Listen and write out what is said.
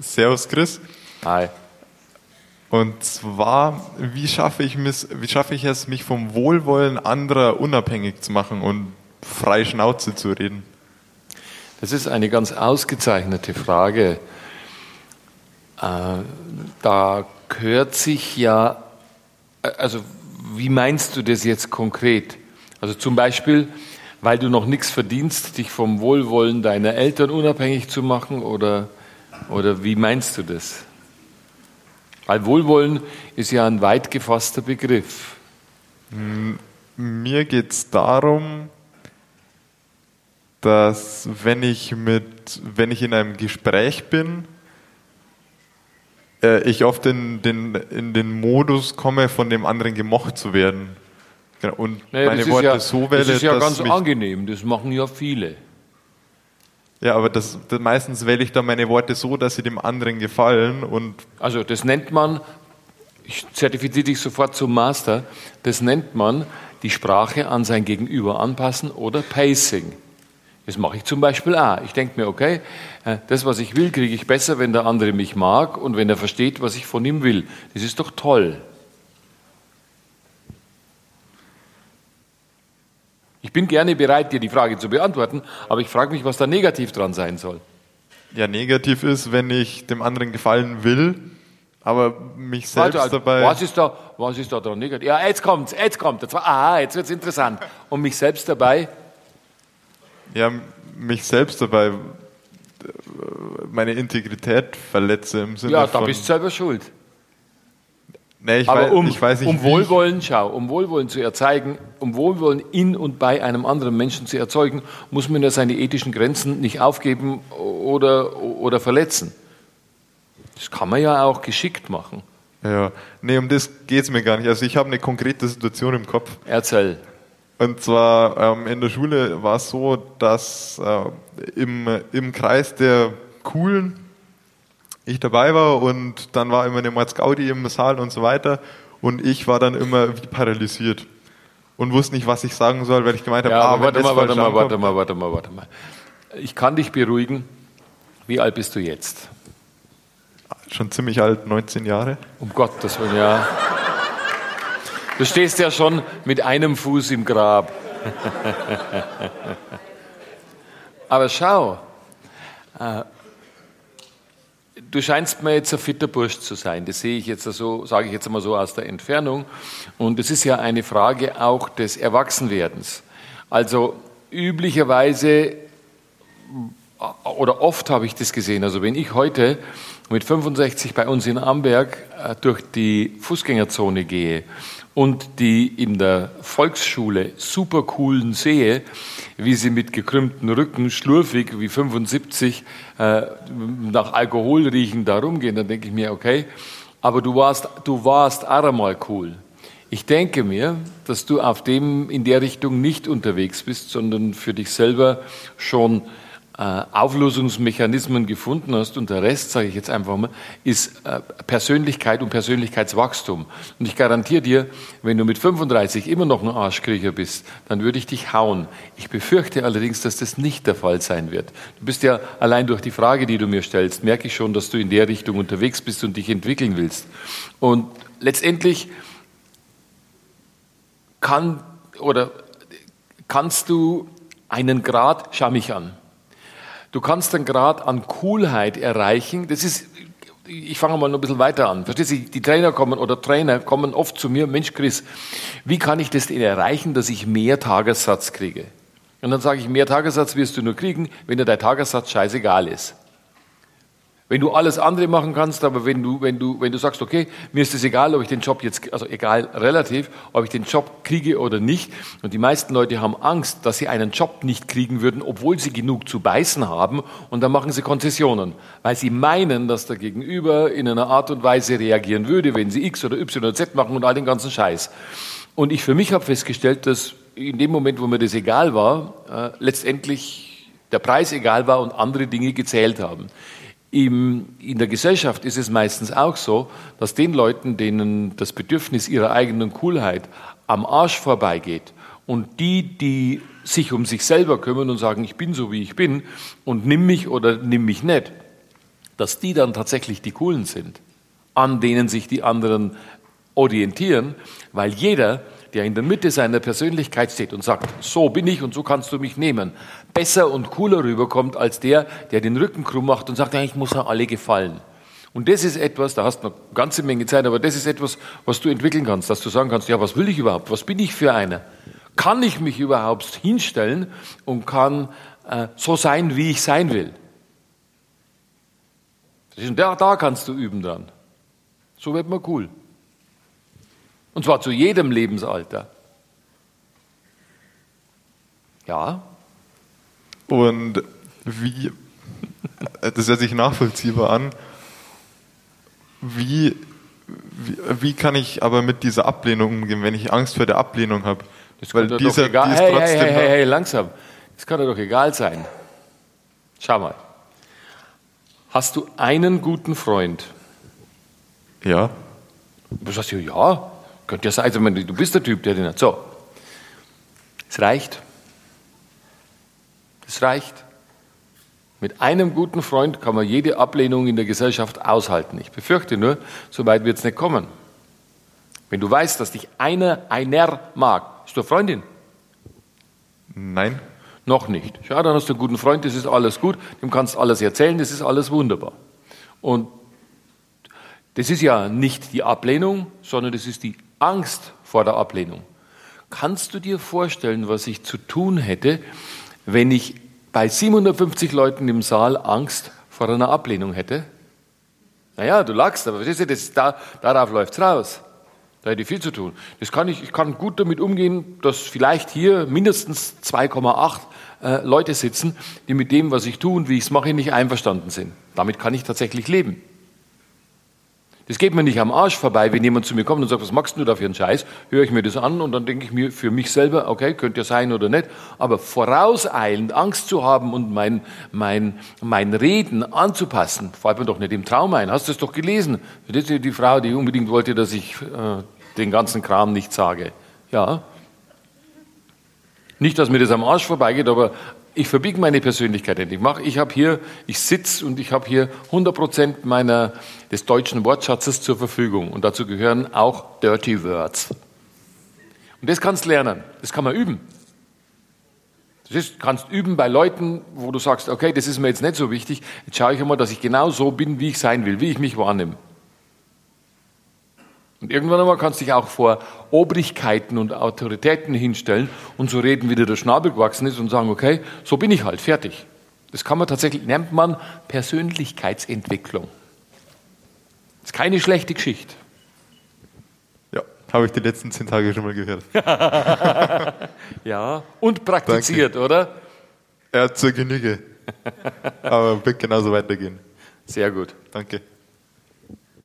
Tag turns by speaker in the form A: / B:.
A: Servus Chris.
B: Hi.
A: Und zwar, wie schaffe ich, mis, wie schaffe ich es, mich vom Wohlwollen anderer unabhängig zu machen und frei Schnauze zu reden?
B: Das ist eine ganz ausgezeichnete Frage. Äh, da gehört sich ja, äh, also wie meinst du das jetzt konkret? Also zum Beispiel, weil du noch nichts verdienst, dich vom Wohlwollen deiner Eltern unabhängig zu machen oder, oder wie meinst du das? Weil Wohlwollen ist ja ein weit gefasster Begriff.
A: Mir geht es darum, dass wenn ich mit, wenn ich in einem Gespräch bin, äh, ich oft in den, in den Modus komme, von dem anderen gemocht zu werden. Genau, Und
B: Naja,
A: meine Worte
B: ja,
A: so wähle,
B: Das ist ja ganz angenehm, das machen ja viele.
A: Ja, aber das, das, meistens wähle ich dann meine Worte so, dass sie dem anderen gefallen und
B: Also das nennt man, ich zertifiziere dich sofort zum Master, das nennt man die Sprache an sein Gegenüber anpassen oder Pacing. Das mache ich zum Beispiel auch. Ich denke mir, okay, äh, das, was ich will, kriege ich besser, wenn der andere mich mag und wenn er versteht, was ich von ihm will. Das ist doch toll. Bin gerne bereit, dir die Frage zu beantworten, aber ich frage mich, was da negativ dran sein soll.
A: ja negativ ist, wenn ich dem anderen gefallen will, aber mich selbst
B: Warte, also,
A: dabei.
B: Was ist da, was ist da dran negativ? Ja, jetzt kommt's, jetzt kommt. Jetzt, ah, jetzt wird's interessant. Und mich selbst dabei?
A: ja, mich selbst dabei äh, meine Integrität verletze im Sinne
B: Ja,
A: von.
B: da bist du selber schuld.
A: Nee, ich,
B: Aber
A: weiß,
B: um,
A: ich weiß nicht,
B: um Wohlwollen, schau, um Wohlwollen zu erzeugen, um Wohlwollen in und bei einem anderen Menschen zu erzeugen, muss man ja seine ethischen Grenzen nicht aufgeben oder, oder verletzen. Das kann man ja auch geschickt machen.
A: Ja, nee, um das geht's mir gar nicht. Also ich habe eine konkrete Situation im Kopf.
B: Erzähl.
A: Und zwar ähm, in der Schule war es so, dass äh, im, im Kreis der Coolen ich dabei war und dann war immer eine Mordsgaudi im Saal und so weiter und ich war dann immer wie paralysiert und wusste nicht, was ich sagen soll, weil ich gemeint habe,
B: Ja,
A: ah,
B: warte mal, warte mal, warte mal, warte mal, warte mal. Ich kann dich beruhigen. Wie alt bist du jetzt?
A: Schon ziemlich alt, 19 Jahre.
B: Um Gottes Willen, ja. Du stehst ja schon mit einem Fuß im Grab. Aber schau, äh, du scheinst mir jetzt ein fitter Bursch zu sein. Das sehe ich jetzt so, sage ich jetzt einmal so aus der Entfernung. Und es ist ja eine Frage auch des Erwachsenwerdens. Also üblicherweise oder oft habe ich das gesehen. Also wenn ich heute mit 65 bei uns in Amberg äh, durch die Fußgängerzone gehe und die in der Volksschule super coolen sehe, wie sie mit gekrümmten Rücken, schlurfig wie 75 äh, nach Alkohol riechen da rumgehen, dann denke ich mir, okay, aber du warst, du warst einmal cool. Ich denke mir, dass du auf dem in der Richtung nicht unterwegs bist, sondern für dich selber schon Auflösungsmechanismen gefunden hast und der Rest, sage ich jetzt einfach mal, ist äh, Persönlichkeit und Persönlichkeitswachstum. Und ich garantiere dir, wenn du mit 35 immer noch ein Arschkriecher bist, dann würde ich dich hauen. Ich befürchte allerdings, dass das nicht der Fall sein wird. Du bist ja allein durch die Frage, die du mir stellst, merke ich schon, dass du in der Richtung unterwegs bist und dich entwickeln willst. Und letztendlich kann oder kannst du einen Grad, schau mich an, du kannst einen Grad an Coolheit erreichen, das ist, ich fange mal noch ein bisschen weiter an, verstehst du, die Trainer kommen oder Trainer kommen oft zu mir, Mensch Chris, wie kann ich das denn erreichen, dass ich mehr Tagessatz kriege? Und dann sage ich, mehr Tagessatz wirst du nur kriegen, wenn dir dein Tagessatz scheißegal ist. Wenn du alles andere machen kannst, aber wenn du, wenn du, wenn du sagst, okay, mir ist es egal, ob ich den Job jetzt, also egal relativ, ob ich den Job kriege oder nicht. Und die meisten Leute haben Angst, dass sie einen Job nicht kriegen würden, obwohl sie genug zu beißen haben. Und dann machen sie Konzessionen, weil sie meinen, dass der Gegenüber in einer Art und Weise reagieren würde, wenn sie X oder Y oder Z machen und all den ganzen Scheiß. Und ich für mich habe festgestellt, dass in dem Moment, wo mir das egal war, äh, letztendlich der Preis egal war und andere Dinge gezählt haben. Im, in der Gesellschaft ist es meistens auch so, dass den Leuten, denen das Bedürfnis ihrer eigenen Coolheit am Arsch vorbeigeht und die, die sich um sich selber kümmern und sagen, ich bin so wie ich bin und nimm mich oder nimm mich nicht, dass die dann tatsächlich die Coolen sind, an denen sich die anderen orientieren, weil jeder, der in der Mitte seiner Persönlichkeit steht und sagt, so bin ich und so kannst du mich nehmen, besser und cooler rüberkommt als der, der den Rücken krumm macht und sagt, ich muss ja alle gefallen. Und das ist etwas, da hast du noch eine ganze Menge Zeit, aber das ist etwas, was du entwickeln kannst, dass du sagen kannst, ja, was will ich überhaupt? Was bin ich für einer? Kann ich mich überhaupt hinstellen und kann äh, so sein, wie ich sein will? Und da, da kannst du üben dran. So wird man cool. Und zwar zu jedem Lebensalter. Ja.
A: Und wie, das hört sich nachvollziehbar an, wie, wie, wie, kann ich aber mit dieser Ablehnung umgehen, wenn ich Angst vor der Ablehnung habe?
B: Das Weil dieser, doch egal. Die hey, hey, hey, hey, hey, langsam. Das kann doch egal sein. Schau mal. Hast du einen guten Freund?
A: Ja.
B: Du sagst ja, ja, könnte ja sein. Also, du bist der Typ, der den hat. So. Es reicht. Es reicht. Mit einem guten Freund kann man jede Ablehnung in der Gesellschaft aushalten. Ich befürchte nur, so weit wird es nicht kommen. Wenn du weißt, dass dich einer, einer mag, ist du eine Freundin?
A: Nein.
B: Noch nicht. Schau, dann hast du einen guten Freund, das ist alles gut, dem kannst du alles erzählen, das ist alles wunderbar. Und das ist ja nicht die Ablehnung, sondern das ist die Angst vor der Ablehnung. Kannst du dir vorstellen, was ich zu tun hätte, wenn ich bei 750 Leuten im Saal Angst vor einer Ablehnung hätte? Naja, du lachst, aber verstehst du, das, da, darauf läuft es raus. Da hätte ich viel zu tun. Das kann ich, ich kann gut damit umgehen, dass vielleicht hier mindestens 2,8 äh, Leute sitzen, die mit dem, was ich tue und wie ich es mache, nicht einverstanden sind. Damit kann ich tatsächlich leben. Das geht mir nicht am Arsch vorbei, wenn jemand zu mir kommt und sagt, was machst du da für einen Scheiß? Höre ich mir das an und dann denke ich mir für mich selber, okay, könnte ja sein oder nicht. Aber vorauseilend Angst zu haben und mein, mein, mein Reden anzupassen, fällt mir doch nicht im Traum ein. Hast du es doch gelesen? Das ist die Frau, die unbedingt wollte, dass ich äh, den ganzen Kram nicht sage. Ja. Nicht, dass mir das am Arsch vorbeigeht, aber ich verbiege meine Persönlichkeit nicht. Ich mache, ich habe hier, ich sitze und ich habe hier 100 Prozent meiner des deutschen Wortschatzes zur Verfügung und dazu gehören auch Dirty Words. Und das kannst du lernen. Das kann man üben. Das ist, kannst üben bei Leuten, wo du sagst, okay, das ist mir jetzt nicht so wichtig. Jetzt schaue ich einmal, dass ich genau so bin, wie ich sein will, wie ich mich wahrnehme. Und irgendwann einmal kannst du dich auch vor Obrigkeiten und Autoritäten hinstellen und so reden, wie dir der Schnabel gewachsen ist und sagen, okay, so bin ich halt, fertig. Das kann man tatsächlich, nennt man Persönlichkeitsentwicklung. Das ist keine schlechte Geschichte.
A: Ja, habe ich die letzten zehn Tage schon mal gehört.
B: ja, und praktiziert, Danke. oder?
A: Ja, zur Genüge. Aber wird genauso weitergehen.
B: Sehr gut.
A: Danke.